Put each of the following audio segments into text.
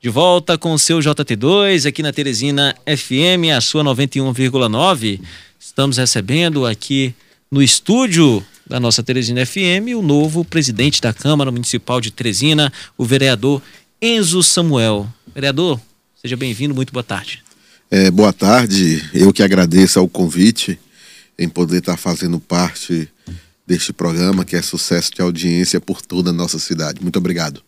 De volta com o seu JT2 aqui na Teresina FM, a sua 91,9. Estamos recebendo aqui no estúdio da nossa Teresina FM o novo presidente da Câmara Municipal de Teresina, o vereador Enzo Samuel. Vereador, seja bem-vindo, muito boa tarde. É, boa tarde, eu que agradeço ao convite em poder estar fazendo parte deste programa que é sucesso de audiência por toda a nossa cidade. Muito obrigado.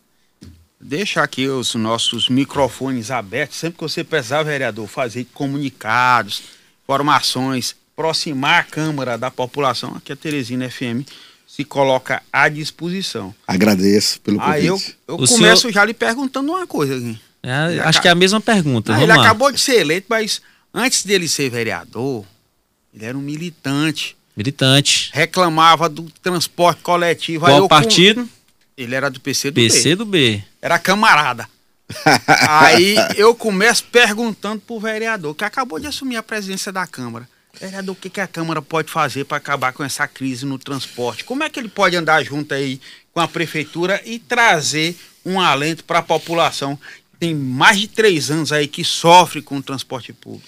Deixa aqui os nossos microfones abertos. Sempre que você precisar, vereador, fazer comunicados, informações, aproximar a Câmara da população, aqui a Teresina FM se coloca à disposição. Agradeço pelo convite. Aí eu, eu começo senhor... já lhe perguntando uma coisa aqui. É, acho acaba... que é a mesma pergunta. Ah, ele lá. acabou de ser eleito, mas antes dele ser vereador, ele era um militante. Militante. Reclamava do transporte coletivo. Qual partido? Com... Ele era do PC do PC B. do B. Era camarada. Aí eu começo perguntando pro vereador, que acabou de assumir a presidência da Câmara. Vereador, o que, que a Câmara pode fazer para acabar com essa crise no transporte? Como é que ele pode andar junto aí com a prefeitura e trazer um alento para a população? Tem mais de três anos aí que sofre com o transporte público.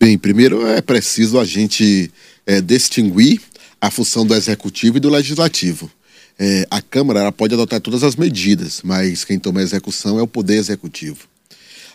Bem, primeiro é preciso a gente é, distinguir a função do executivo e do legislativo. É, a Câmara pode adotar todas as medidas, mas quem toma a execução é o Poder Executivo.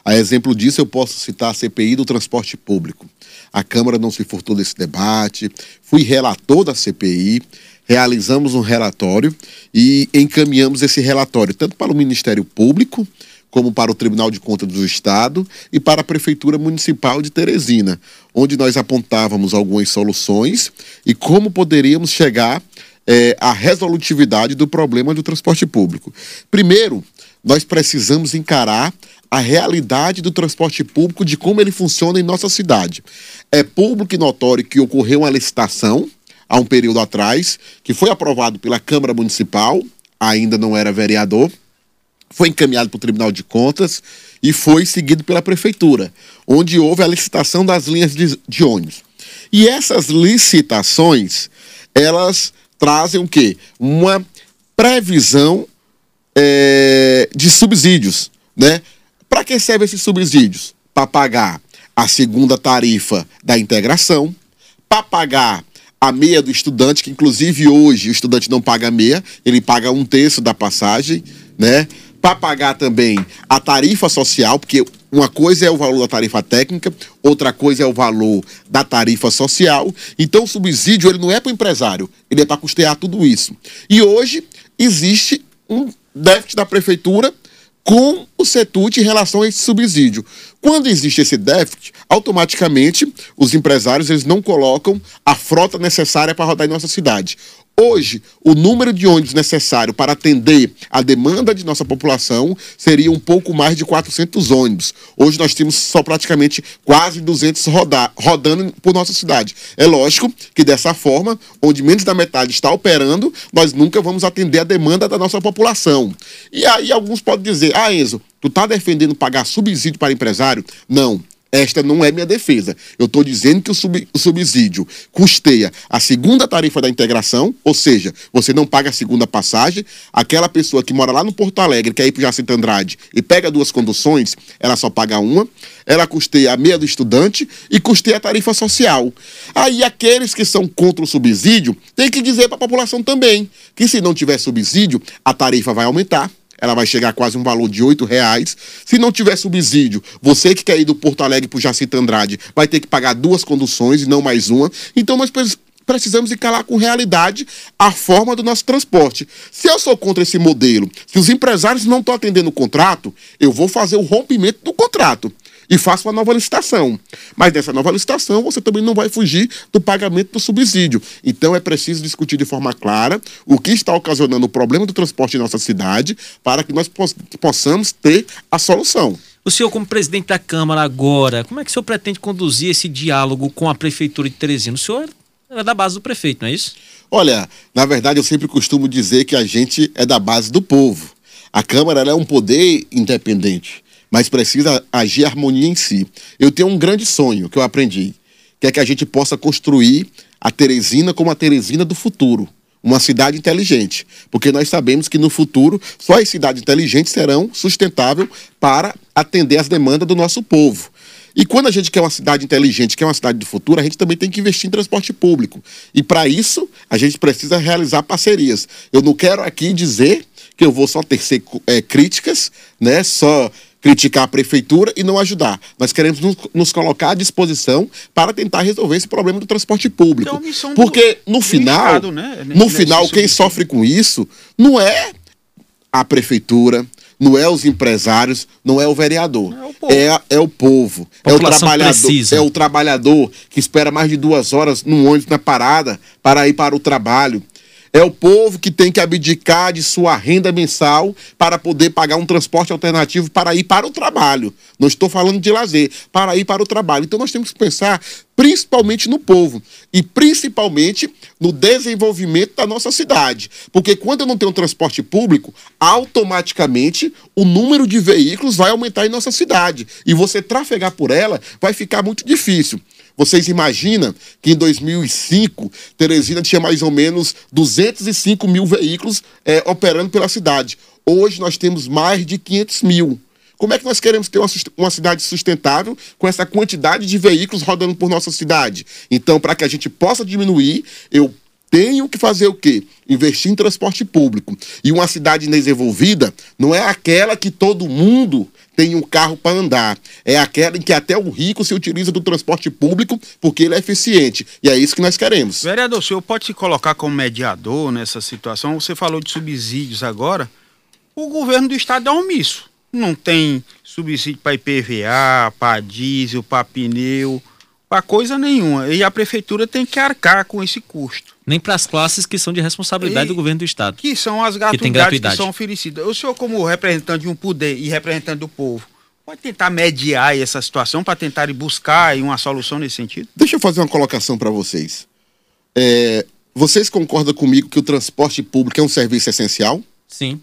A exemplo disso, eu posso citar a CPI do transporte público. A Câmara não se furtou desse debate, fui relator da CPI, realizamos um relatório e encaminhamos esse relatório tanto para o Ministério Público, como para o Tribunal de Contas do Estado e para a Prefeitura Municipal de Teresina, onde nós apontávamos algumas soluções e como poderíamos chegar é, à resolutividade do problema do transporte público. Primeiro, nós precisamos encarar a realidade do transporte público, de como ele funciona em nossa cidade. É público e notório que ocorreu uma licitação há um período atrás, que foi aprovado pela Câmara Municipal, ainda não era vereador, foi encaminhado para o Tribunal de Contas e foi seguido pela Prefeitura, onde houve a licitação das linhas de, de ônibus. E essas licitações, elas trazem o quê? Uma previsão é, de subsídios, né? Para que servem esses subsídios? Para pagar a segunda tarifa da integração, para pagar a meia do estudante, que inclusive hoje o estudante não paga meia, ele paga um terço da passagem, né? para pagar também a tarifa social, porque uma coisa é o valor da tarifa técnica, outra coisa é o valor da tarifa social. Então o subsídio ele não é para o empresário, ele é para custear tudo isso. E hoje existe um déficit da prefeitura com o CETUT em relação a esse subsídio. Quando existe esse déficit, automaticamente os empresários eles não colocam a frota necessária para rodar em nossa cidade. Hoje, o número de ônibus necessário para atender a demanda de nossa população seria um pouco mais de 400 ônibus. Hoje nós temos só praticamente quase 200 rodar, rodando por nossa cidade. É lógico que dessa forma, onde menos da metade está operando, nós nunca vamos atender a demanda da nossa população. E aí alguns podem dizer, ah Enzo, tu está defendendo pagar subsídio para empresário? Não. Esta não é minha defesa. Eu estou dizendo que o, sub, o, subsídio custeia a segunda tarifa da integração, ou seja, você não paga a segunda passagem. Aquela pessoa que mora lá no Porto Alegre, quer ir para o Jacinto Andrade e pega duas conduções, ela só paga uma. Ela custeia a meia do estudante e custeia a tarifa social. Aí aqueles que são contra o subsídio têm que dizer para a população também que se não tiver subsídio, a tarifa vai aumentar ela vai chegar a quase um valor de oito reais. Se não tiver subsídio, você que quer ir do Porto Alegre para o Jacinto Andrade vai ter que pagar duas conduções e não mais uma. Então nós precisamos encarar com realidade a forma do nosso transporte. Se eu sou contra esse modelo, se os empresários não estão atendendo o contrato, eu vou fazer o rompimento do contrato e faça uma nova licitação. Mas nessa nova licitação, você também não vai fugir do pagamento do subsídio. Então é preciso discutir de forma clara o que está ocasionando o problema do transporte em nossa cidade para que nós possamos ter a solução. O senhor, como presidente da Câmara agora, como é que o senhor pretende conduzir esse diálogo com a Prefeitura de Teresina? O senhor é da base do prefeito, não é isso? Olha, na verdade eu sempre costumo dizer que a gente é da base do povo. A Câmara é um poder independente mas precisa agir harmonia em si. Eu tenho um grande sonho que eu aprendi, que é que a gente possa construir a Teresina como a Teresina do futuro. Uma cidade inteligente, porque nós sabemos que no futuro só as cidades inteligentes serão sustentáveis para atender às demandas do nosso povo. E quando a gente quer uma cidade inteligente, quer uma cidade do futuro, a gente também tem que investir em transporte público. E para isso, a gente precisa realizar parcerias. Eu não quero aqui dizer que eu vou só tecer é, críticas, né? Só criticar a prefeitura e não ajudar. Nós queremos nos, nos, colocar à disposição para tentar resolver esse problema do transporte público. Então, Porque no final, Estado, né? no final quem sofre com isso não é a prefeitura, não é os empresários, não é o vereador. É o povo. É, é o, povo, é o trabalhador. Precisa. É o trabalhador que espera mais de duas horas num ônibus na parada para ir para o trabalho. É o povo que tem que abdicar de sua renda mensal para poder pagar um transporte alternativo para ir para o trabalho. Não estou falando de lazer, para ir para o trabalho. Então nós temos que pensar principalmente no povo e principalmente no desenvolvimento da nossa cidade. Porque quando eu não tenho transporte público, automaticamente o número de veículos vai aumentar em nossa cidade. E você trafegar por ela vai ficar muito difícil. Vocês imaginam que em 2005, Teresina tinha mais ou menos 205 mil veículos é, operando pela cidade. Hoje nós temos mais de 500 mil. Como é que nós queremos ter uma, uma, cidade sustentável com essa quantidade de veículos rodando por nossa cidade? Então, para que a gente possa diminuir, eu tenho que fazer o quê? Investir em transporte público. E uma cidade desenvolvida não é aquela que todo mundo tem um carro para andar. É aquela em que até o rico se utiliza do transporte público porque ele é eficiente. E é isso que nós queremos. Vereador, o senhor pode se colocar como mediador nessa situação? Você falou de subsídios agora. O governo do estado é omisso. Não tem subsídio para IPVA, para diesel, para pneu, para coisa nenhuma. E a prefeitura tem que arcar com esse custo. Nem para as classes que são de responsabilidade e, do governo do estado. Que são as gratuidades que, gratuidade. que são oferecidas. O senhor, como representante de um poder e representante do povo, pode tentar mediar essa situação para tentar buscar uma solução nesse sentido? Deixa eu fazer uma colocação para vocês. É, vocês concordam comigo que o transporte público é um serviço essencial? Sim.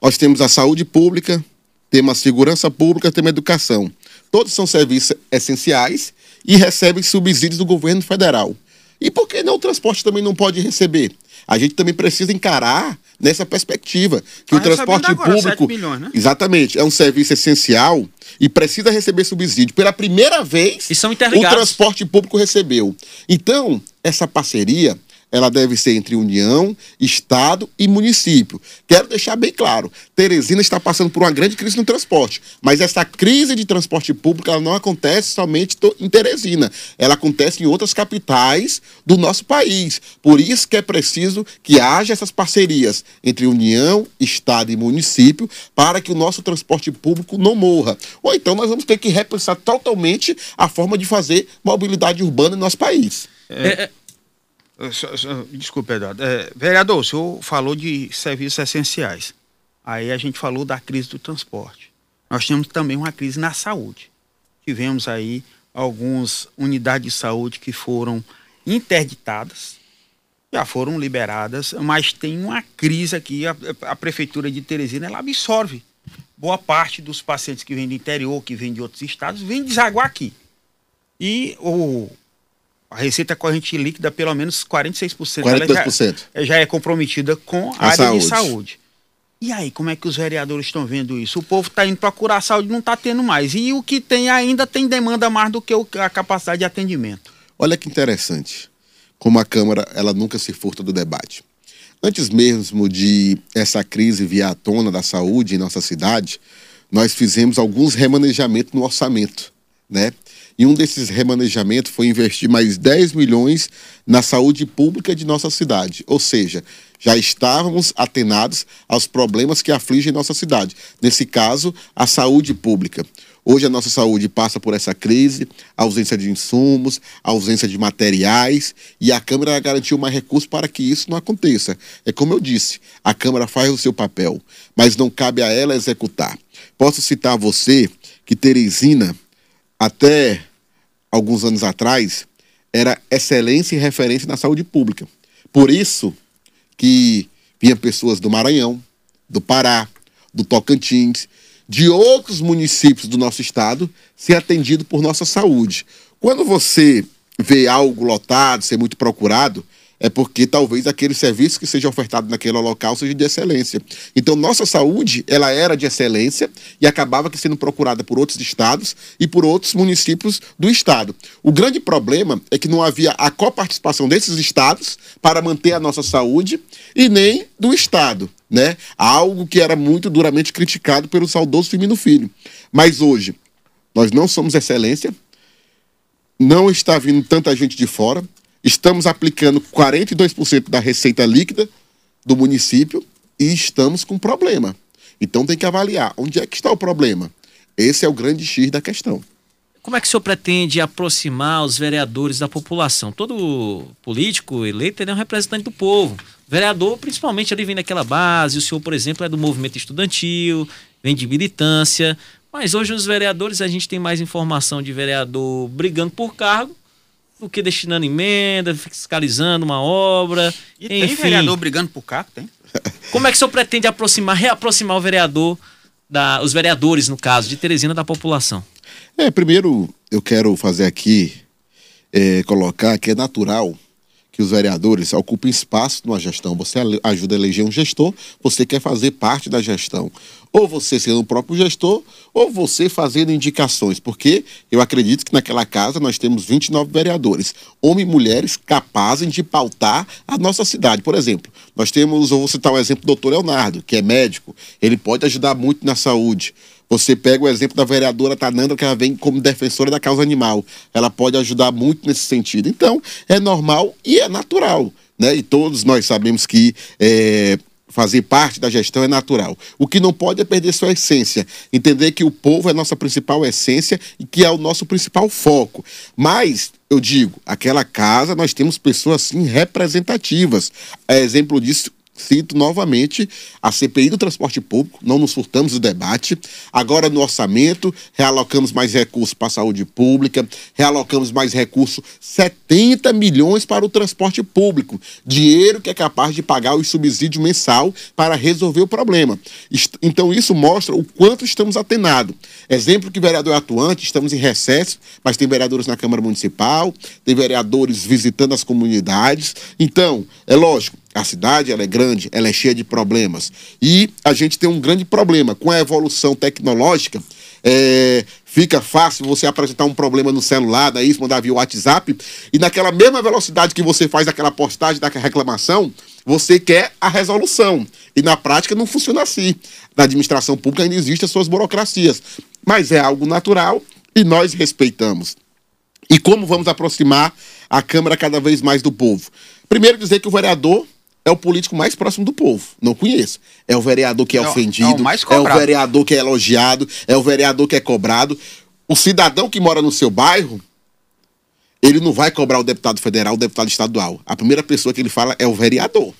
Nós temos a saúde pública, temos a segurança pública, temos a educação. Todos são serviços essenciais e recebem subsídios do governo federal. E por que não o transporte também não pode receber? A gente também precisa encarar nessa perspectiva que tá o transporte agora, público, milhões, né? exatamente, é um serviço essencial e precisa receber subsídio. Pela primeira vez, o transporte público recebeu. Então, essa parceria ela deve ser entre União, Estado e município. Quero deixar bem claro, Teresina está passando por uma grande crise no transporte, mas essa crise de transporte público ela não acontece somente em Teresina, ela acontece em outras capitais do nosso país. Por isso que é preciso que haja essas parcerias entre União, Estado e município para que o nosso transporte público não morra. Ou então nós vamos ter que repensar totalmente a forma de fazer mobilidade urbana no nosso país. É, é Desculpe, Eduardo. É, vereador, o senhor falou de serviços essenciais. Aí a gente falou da crise do transporte. Nós temos também uma crise na saúde. Tivemos aí algumas unidades de saúde que foram interditadas, já foram liberadas, mas tem uma crise aqui. A, a prefeitura de Teresina ela absorve boa parte dos pacientes que vêm do interior, que vêm de outros estados, vêm desaguar aqui. E o a receita corrente líquida, pelo menos 46%, 42%. Já, já é comprometida com a, a área saúde. de saúde. E aí, como é que os vereadores estão vendo isso? O povo está indo procurar saúde, não está tendo mais. E o que tem ainda tem demanda mais do que a capacidade de atendimento. Olha que interessante. Como a Câmara, ela nunca se furta do debate. Antes mesmo de essa crise vir à tona da saúde em nossa cidade, nós fizemos alguns remanejamentos no orçamento, né? E um desses remanejamentos foi investir mais 10 milhões na saúde pública de nossa cidade. Ou seja, já estávamos atenados aos problemas que afligem nossa cidade. Nesse caso, a saúde pública. Hoje a nossa saúde passa por essa crise, ausência de insumos, ausência de materiais, e a Câmara garantiu mais recursos para que isso não aconteça. É como eu disse, a Câmara faz o seu papel, mas não cabe a ela executar. Posso citar você que Teresina, até alguns anos atrás, era excelência e referência na saúde pública. Por isso que vinha pessoas do Maranhão, do Pará, do Tocantins, de outros municípios do nosso estado ser atendido por nossa saúde. Quando você vê algo lotado, ser muito procurado, é porque talvez aquele serviço que seja ofertado naquele local seja de excelência. Então, nossa saúde, ela era de excelência e acabava sendo procurada por outros estados e por outros municípios do estado. O grande problema é que não havia a coparticipação desses estados para manter a nossa saúde e nem do estado, né? Algo que era muito duramente criticado pelo saudoso Firmino Filho. Mas hoje, nós não somos excelência, não está vindo tanta gente de fora, estamos aplicando 42% da receita líquida do município e estamos com problema. Então tem que avaliar onde é que está o problema. Esse é o grande X da questão. Como é que o senhor pretende aproximar os vereadores da população? Todo político eleito é um representante do povo. Vereador, principalmente, ali vem daquela base. O senhor, por exemplo, é do movimento estudantil, vem de militância. Mas hoje, os vereadores, a gente tem mais informação de vereador brigando por cargo do que destinando emenda, fiscalizando uma obra. E enfim. tem vereador brigando por cargo? Tem. Como é que o senhor pretende aproximar, reaproximar o vereador, da, os vereadores, no caso, de Teresina da população? É, primeiro eu quero fazer aqui, é, colocar que é natural que os vereadores ocupem espaço numa gestão. Você ajuda a eleger um gestor, você quer fazer parte da gestão. Ou você sendo o próprio gestor, ou você fazendo indicações. Porque eu acredito que naquela casa nós temos 29 vereadores, homens e mulheres capazes de pautar a nossa cidade. Por exemplo, nós temos, eu vou citar o exemplo do doutor Leonardo, que é médico, ele pode ajudar muito na saúde. Você pega o exemplo da vereadora Tanandra, que ela vem como defensora da causa animal. Ela pode ajudar muito nesse sentido. Então, é normal e é natural. Né? E todos nós sabemos que é, fazer parte da gestão é natural. O que não pode é perder sua essência. Entender que o povo é nossa principal essência e que é o nosso principal foco. Mas, eu digo, aquela casa nós temos pessoas assim representativas. É exemplo disso cito novamente a CPI do transporte público, não nos furtamos do debate. Agora, no orçamento, realocamos mais recursos para a saúde pública, realocamos mais recursos, 70 milhões para o transporte público. Dinheiro que é capaz de pagar o subsídio mensal para resolver o problema. Então, isso mostra o quanto estamos atenados. Exemplo que vereador é atuante, estamos em recesso, mas tem vereadores na Câmara Municipal, tem vereadores visitando as comunidades. Então, é lógico, a cidade ela é grande, ela é cheia de problemas. E a gente tem um grande problema com a evolução tecnológica. É, fica fácil você apresentar um problema no celular, daí mandar via WhatsApp, e naquela mesma velocidade que você faz aquela postagem, daquela reclamação, você quer a resolução. E na prática não funciona assim. Na administração pública ainda existem as suas burocracias. Mas é algo natural e nós respeitamos. E como vamos aproximar a Câmara cada vez mais do povo? Primeiro dizer que o vereador é o político mais próximo do povo. Não conheço. É o vereador que é, é ofendido, é o, é o vereador que é elogiado, é o vereador que é cobrado. O cidadão que mora no seu bairro, ele não vai cobrar o deputado federal, o deputado estadual. A primeira pessoa que ele fala é o vereador.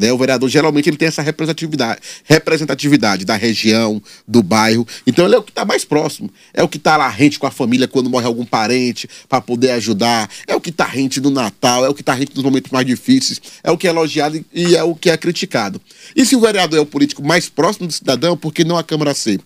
Né? O vereador geralmente ele tem essa representatividade, representatividade da região, do bairro. Então ele é o que está mais próximo. É o que está lá rente com a família quando morre algum parente para poder ajudar. É o que está rente no Natal, é o que está rente nos momentos mais difíceis. É o que é elogiado e é o que é criticado. E se o vereador é o político mais próximo do cidadão, por que não a Câmara C?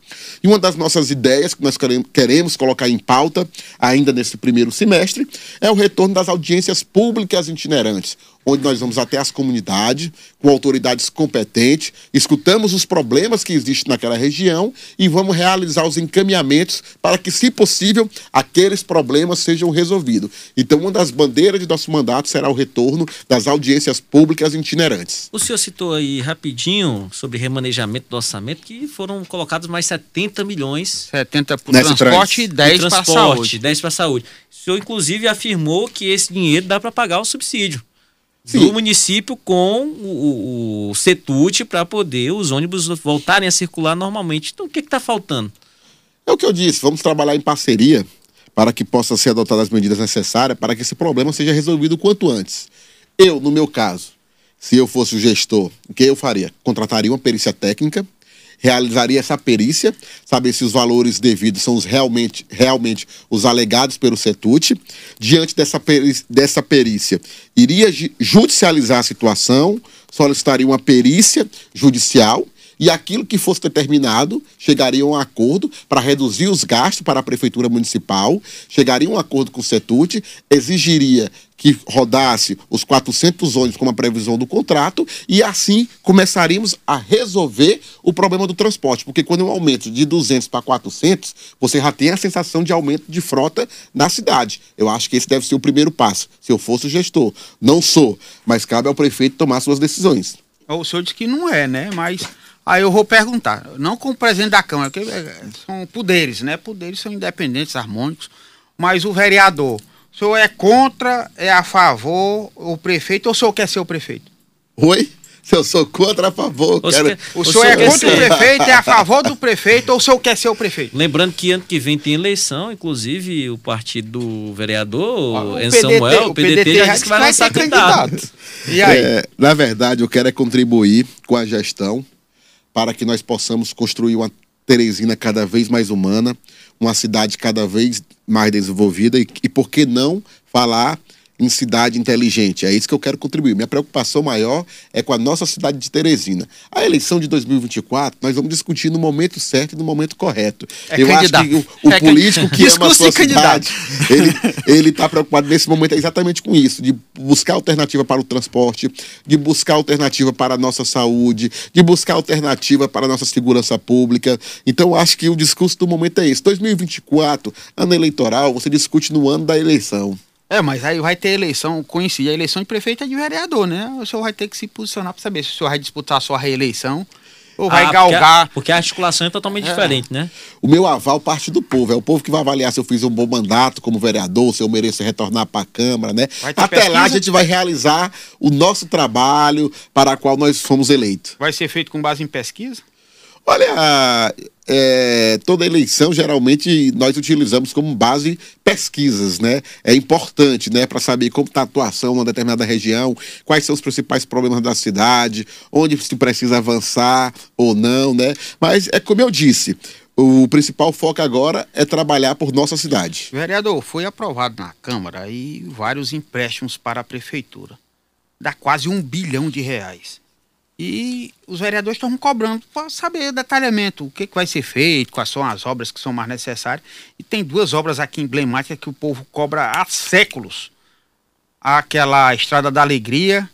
E uma das nossas ideias que nós queremos colocar em pauta ainda nesse primeiro semestre é o retorno das audiências públicas itinerantes onde nós vamos até as comunidades, com autoridades competentes, escutamos os problemas que existem naquela região e vamos realizar os encaminhamentos para que, se possível, aqueles problemas sejam resolvidos. Então, uma das bandeiras de nosso mandato será o retorno das audiências públicas itinerantes. O senhor citou aí rapidinho sobre remanejamento do orçamento, que foram colocados mais 70 milhões. 70 para o transporte e 10 para a saúde. 10 para a saúde. O senhor, inclusive, afirmou que esse dinheiro dá para pagar o subsídio. Sim. do município com o, o, o CETUT para poder os ônibus voltarem a circular normalmente. Então, o que está faltando? É o que eu disse, vamos trabalhar em parceria para que possam ser adotadas as medidas necessárias para que esse problema seja resolvido o quanto antes. Eu, no meu caso, se eu fosse o gestor, o que eu faria? Contrataria uma perícia técnica realizaria essa perícia, saber se os valores devidos são os realmente, realmente os alegados pelo CETUT. Diante dessa, dessa perícia, iria judicializar a situação, solicitaria uma perícia judicial e aquilo que fosse determinado chegaria a um acordo para reduzir os gastos para a prefeitura municipal, chegaria a um acordo com o Setut, exigiria que rodasse os 400 ônibus como a previsão do contrato e assim começaríamos a resolver o problema do transporte, porque quando um aumento de 200 para 400, você já tem a sensação de aumento de frota na cidade. Eu acho que esse deve ser o primeiro passo, se eu fosse o gestor. Não sou, mas cabe ao prefeito tomar suas decisões. O senhor disse que não é, né? Mas aí eu vou perguntar, não como presidente da Câmara, porque é, são poderes, né? Poderes são independentes, harmônicos, mas o vereador o senhor é contra, é a favor, o prefeito, ou o senhor quer ser o prefeito? Oi? Se eu sou contra, a favor. O, quero... o, o senhor, é contra ser... o prefeito, é a favor do prefeito, ou o senhor quer ser o prefeito? Lembrando que ano que vem tem eleição, inclusive o partido do vereador, o Samuel, o PDT, PDT já disse que vai lançar candidato. candidato. E aí? É, na verdade, eu quero é contribuir com a gestão para que nós possamos construir uma Teresina cada vez mais humana, uma cidade cada vez mais desenvolvida e, e por que não falar em cidade inteligente. É isso que eu quero contribuir. Minha preocupação maior é com a nossa cidade de Teresina. A eleição de 2024, nós vamos discutir no momento certo e no momento correto. É eu candidato. acho que o, o é político que ama a sua cidade, ele está preocupado nesse momento exatamente com isso, de buscar alternativa para o transporte, de buscar alternativa para a nossa saúde, de buscar alternativa para a nossa segurança pública. Então, eu acho que o discurso do momento é esse. 2024, ano eleitoral, você discute no ano da eleição. É, mas aí vai ter eleição, coincide, a eleição de prefeito é de vereador, né? O senhor vai ter que se posicionar para saber se o senhor vai disputar a sua reeleição ou vai ah, galgar. Porque a, porque a, articulação é totalmente é. diferente, né? O meu aval parte do povo. É o povo que vai avaliar se eu fiz um bom mandato como vereador, se eu mereço retornar para a Câmara, né? Até pesquisa? lá a gente vai realizar o nosso trabalho para o qual nós fomos eleitos. Vai ser feito com base em pesquisa? Olha, é, toda eleição geralmente nós utilizamos como base pesquisas, né? É importante, né, para saber como está a atuação numa determinada região, quais são os principais problemas da cidade, onde se precisa avançar ou não, né? Mas é como eu disse, o principal foco agora é trabalhar por nossa cidade. Vereador, foi aprovado na Câmara aí vários empréstimos para a prefeitura. Dá quase um bilhão de reais. E os vereadores estão cobrando para saber detalhamento o que, que vai ser feito, quais são as obras que são mais necessárias. E tem duas obras aqui emblemáticas que o povo cobra há séculos. Aquela Estrada da Alegria,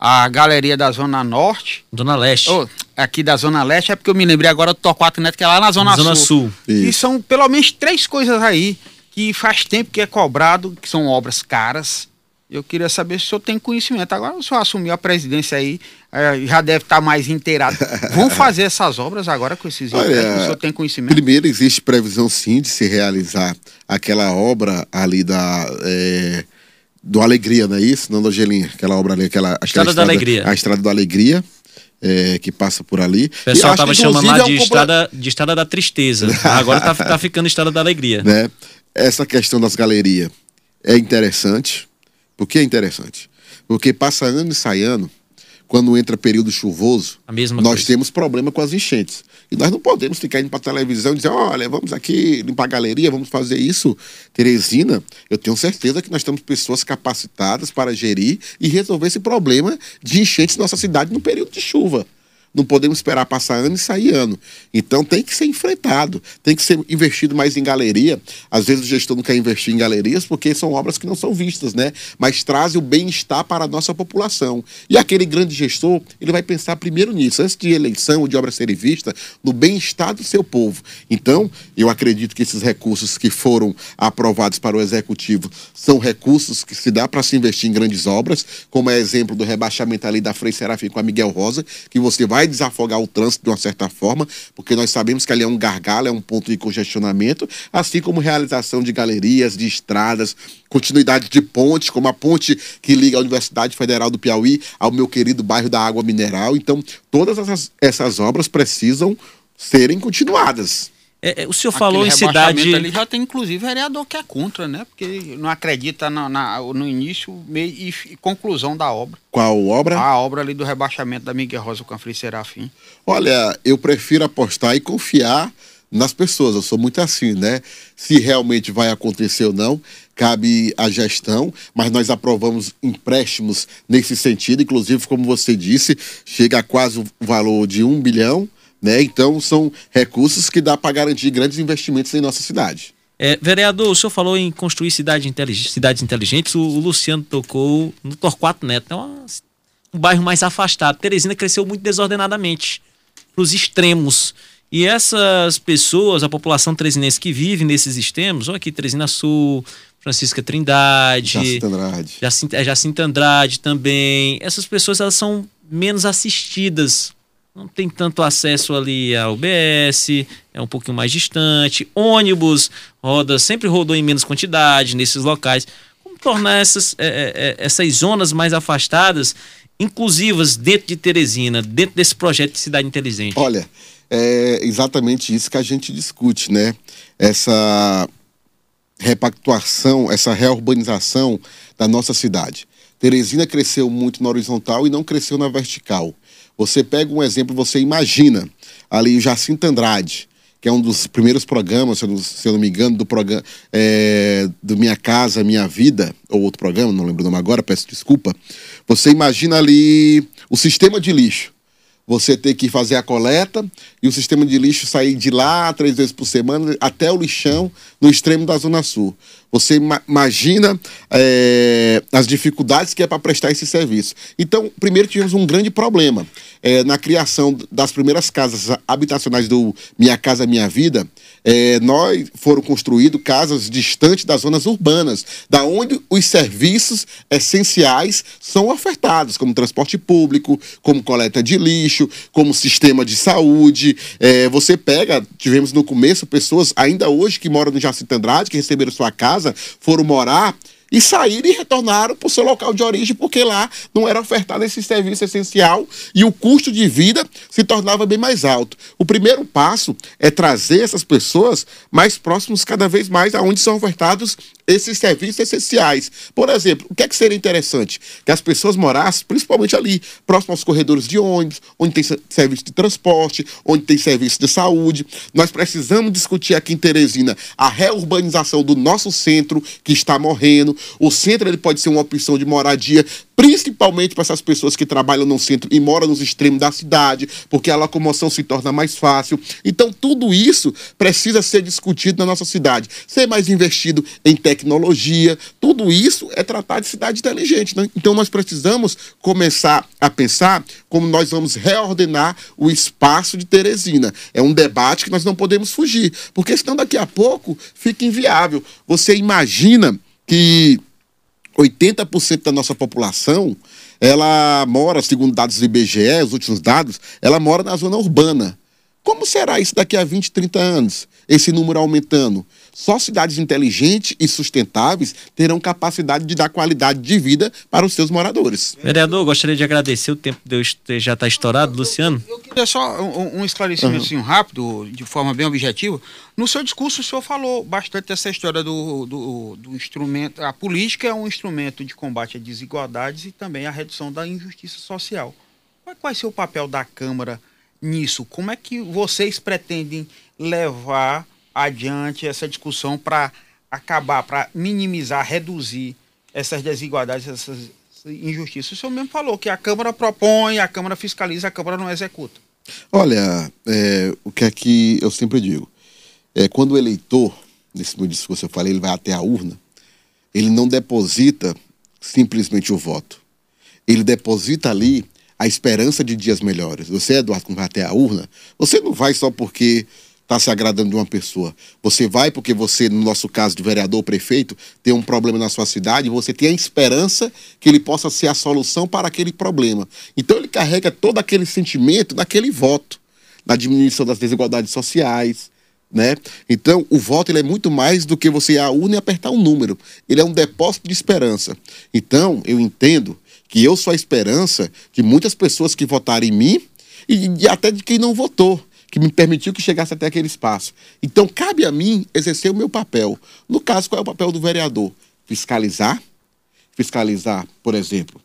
a Galeria da Zona Norte. Zona Leste. Oh, aqui da Zona Leste, é porque eu me lembrei agora do Torquato Neto, que é lá na Zona, Zona Sul. Sul. E são pelo menos três coisas aí que faz tempo que é cobrado, que são obras caras eu queria saber se o senhor tem conhecimento. Agora o senhor assumiu a presidência aí, é, já deve estar mais inteirado. Vão fazer essas obras agora com esses Olha, o senhor tem conhecimento? Primeiro, existe previsão sim de se realizar aquela obra ali da. É, do Alegria, não é isso? Não, do Angelinha, aquela obra ali, aquela. aquela estrada, da Alegria. A Estrada da Alegria. É, que passa por ali. O pessoal estava chamando lá é de, estrada, de Estrada da Tristeza. Agora está tá ficando Estrada da Alegria. Né? Essa questão das galerias é interessante por que é interessante? Porque passa ano e sai ano, quando entra período chuvoso, nós coisa. temos problema com as enchentes. E nós não podemos ficar indo para a televisão e dizer, olha, vamos aqui limpar a galeria, vamos fazer isso. Teresina, eu tenho certeza que nós temos pessoas capacitadas para gerir e resolver esse problema de enchentes na nossa cidade no período de chuva. Não podemos esperar passar ano e sair ano. Então tem que ser enfrentado, tem que ser investido mais em galeria. Às vezes o gestor não quer investir em galerias porque são obras que não são vistas, né? Mas trazem o bem-estar para a nossa população. E aquele grande gestor, ele vai pensar primeiro nisso, antes de eleição ou de obra serem vista, no bem-estar do seu povo. Então, eu acredito que esses recursos que foram aprovados para o executivo são recursos que se dá para se investir em grandes obras, como é exemplo do rebaixamento ali da Frei Serafim com a Miguel Rosa, que você vai vai desafogar o trânsito de uma certa forma, porque nós sabemos que ali é um gargalo, é um ponto de congestionamento, assim como realização de galerias, de estradas, continuidade de pontes, como a ponte que liga a Universidade Federal do Piauí ao meu querido bairro da Água Mineral. Então, todas essas, essas obras precisam serem continuadas. É, é, o senhor falou em cidade. Ali já tem inclusive vereador que é contra, né? Porque não acredita na, na, no início, meio e, e, conclusão da obra. Qual obra? A obra ali do rebaixamento da Miguel Rosa com a Frei Serafim. Olha, eu prefiro apostar e confiar nas pessoas. Eu sou muito assim, né? Se realmente vai acontecer ou não, cabe à gestão, mas nós aprovamos empréstimos nesse sentido, inclusive, como você disse, chega a quase o valor de um bilhão Né? Então, são recursos que dá para garantir grandes investimentos em nossa cidade. É, vereador, o senhor falou em construir cidade cidades inteligentes. O, o, Luciano tocou no Torquato Neto. É uma, um bairro mais afastado. Teresina cresceu muito desordenadamente, para os extremos. E essas pessoas, a população tresinense que vive nesses extremos, olha aqui, Teresina Sul, Francisca Trindade, Jacinta Andrade. Jacinta, é, Jacinta Andrade também. Essas pessoas elas são menos assistidas. Não tem tanto acesso ali ao UBS, é um pouquinho mais distante. Ônibus roda, sempre rodou em menos quantidade nesses locais. Como tornar essas, é, é, é, essas zonas mais afastadas inclusivas dentro de Teresina, dentro desse projeto de cidade inteligente? Olha, é exatamente isso que a gente discute, né? Essa repactuação, essa reurbanização da nossa cidade. Teresina cresceu muito na horizontal e não cresceu na vertical. Você pega um exemplo, você imagina ali o Jacinto Andrade, que é um dos primeiros programas, se eu não, se eu não me engano, do programa é, do Minha Casa Minha Vida, ou outro programa, não lembro o nome agora, peço desculpa. Você imagina ali o sistema de lixo você ter que fazer a coleta e o sistema de lixo sair de lá três vezes por semana até o lixão no extremo da Zona Sul. Você imagina é, as dificuldades que é para prestar esse serviço. Então, primeiro tivemos um grande problema é, na criação das primeiras casas habitacionais do Minha Casa Minha Vida. É, nós foram construídas casas distantes das zonas urbanas, da onde os serviços essenciais são ofertados, como transporte público, como coleta de lixo, como sistema de saúde. É, você pega, tivemos no começo pessoas ainda hoje que moram no Jacinto Andrade, que receberam sua casa casa, foram morar e saíram e retornaram para o seu local de origem, porque lá não era ofertado esse serviço essencial e o custo de vida se tornava bem mais alto. O primeiro passo é trazer essas pessoas mais próximos cada vez mais aonde são ofertados esses serviços essenciais. Por exemplo, o que é que seria interessante? Que as pessoas morassem, principalmente ali, próximo aos corredores de ônibus, onde tem serviço de transporte, onde tem serviço de saúde. Nós precisamos discutir aqui em Teresina a reurbanização do nosso centro, que está morrendo. O centro ele pode ser uma opção de moradia principalmente para essas pessoas que trabalham no centro e moram nos extremos da cidade, porque a locomoção se torna mais fácil. Então, tudo isso precisa ser discutido na nossa cidade. Ser mais investido em tecnologia, tudo isso é tratar de cidade inteligente. Né? Então, nós precisamos começar a pensar como nós vamos reordenar o espaço de Teresina. É um debate que nós não podemos fugir, porque senão daqui a pouco fica inviável. Você imagina que 80% da nossa população, ela mora, segundo dados do IBGE, os últimos dados, ela mora na zona urbana. Como será isso daqui a 20, 30 anos? Esse número aumentando. Só cidades inteligentes e sustentáveis terão capacidade de dar qualidade de vida para os seus moradores. Vereador, gostaria de agradecer o tempo de eu já está estourado, Luciano. Eu queria só um, um esclarecimento uhum. rápido, de forma bem objetiva. No seu discurso, o senhor falou bastante dessa história do, do, do instrumento. A política é um instrumento de combate à desigualdades e também à redução da injustiça social. Qual vai ser o papel da Câmara nisso? Como é que vocês pretendem levar adiante essa discussão para acabar, para minimizar, reduzir essas desigualdades, essas injustiças. O senhor mesmo falou que a Câmara propõe, a Câmara fiscaliza, a Câmara não executa. Olha, é, o que é que eu sempre digo? É, quando o eleitor, nesse meu discurso eu falei, ele vai até a urna, ele não deposita simplesmente o voto. Ele deposita ali a esperança de dias melhores. Você, Eduardo, quando vai até a urna, você não vai só porque está se agradando de uma pessoa. Você vai porque você, no nosso caso de vereador prefeito, tem um problema na sua cidade, você tem a esperança que ele possa ser a solução para aquele problema. Então ele carrega todo aquele sentimento daquele voto, na diminuição das desigualdades sociais, né? Então, o voto ele é muito mais do que você ir à urna e apertar um número. Ele é um depósito de esperança. Então, eu entendo que eu sou a esperança de muitas pessoas que votaram em mim e, e até de quem não votou que me permitiu que chegasse até aquele espaço. Então, cabe a mim exercer o meu papel. No caso, qual é o papel do vereador? Fiscalizar. Fiscalizar, por exemplo,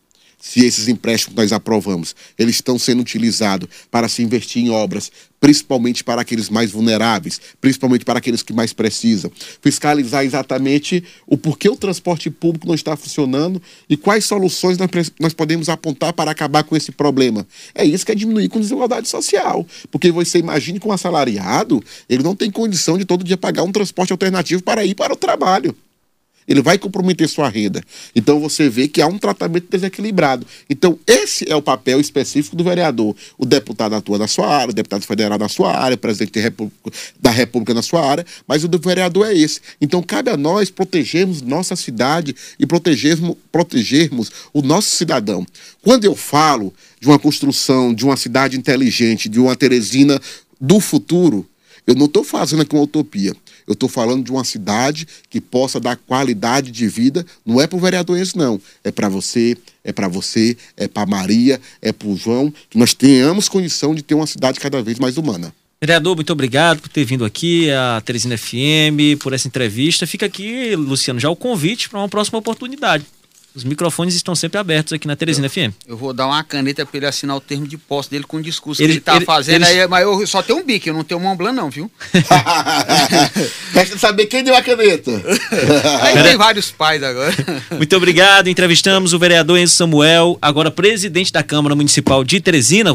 se esses empréstimos que nós aprovamos, eles estão sendo utilizados para se investir em obras, principalmente para aqueles mais vulneráveis, principalmente para aqueles que mais precisam. Fiscalizar exatamente o porquê o transporte público não está funcionando e quais soluções nós, nós podemos apontar para acabar com esse problema. É isso que é diminuir com desigualdade social. Porque você imagine que um assalariado, ele não tem condição de todo dia pagar um transporte alternativo para ir para o trabalho ele vai comprometer sua renda. Então você vê que há um tratamento desequilibrado. Então esse é o papel específico do vereador. O deputado atua na sua área, o deputado federal na sua área, o presidente da República na sua área, mas o do vereador é esse. Então cabe a nós protegermos nossa cidade e protegermos, protegermos o nosso cidadão. Quando eu falo de uma construção de uma cidade inteligente, de uma Teresina do futuro, eu não estou fazendo aqui uma utopia. Eu estou falando de uma cidade que possa dar qualidade de vida. Não é para o vereador esse, não. É para você, é para você, é para Maria, é para o João, que nós tenhamos condição de ter uma cidade cada vez mais humana. Vereador, muito obrigado por ter vindo aqui, a Teresina FM, por essa entrevista. Fica aqui, Luciano, já o convite para uma próxima oportunidade. Os microfones estão sempre abertos aqui na Teresina eu, FM. Eu vou dar uma caneta para ele assinar o termo de posse dele com o discurso ele, que ele está fazendo. Ele... Aí, mas eu só tenho um bico, eu não tenho um Mont Blanc, não, viu? Resta saber quem deu a caneta. aí tem vários pais agora. Muito obrigado. Entrevistamos o vereador Enzo Samuel, agora presidente da Câmara Municipal de Teresina.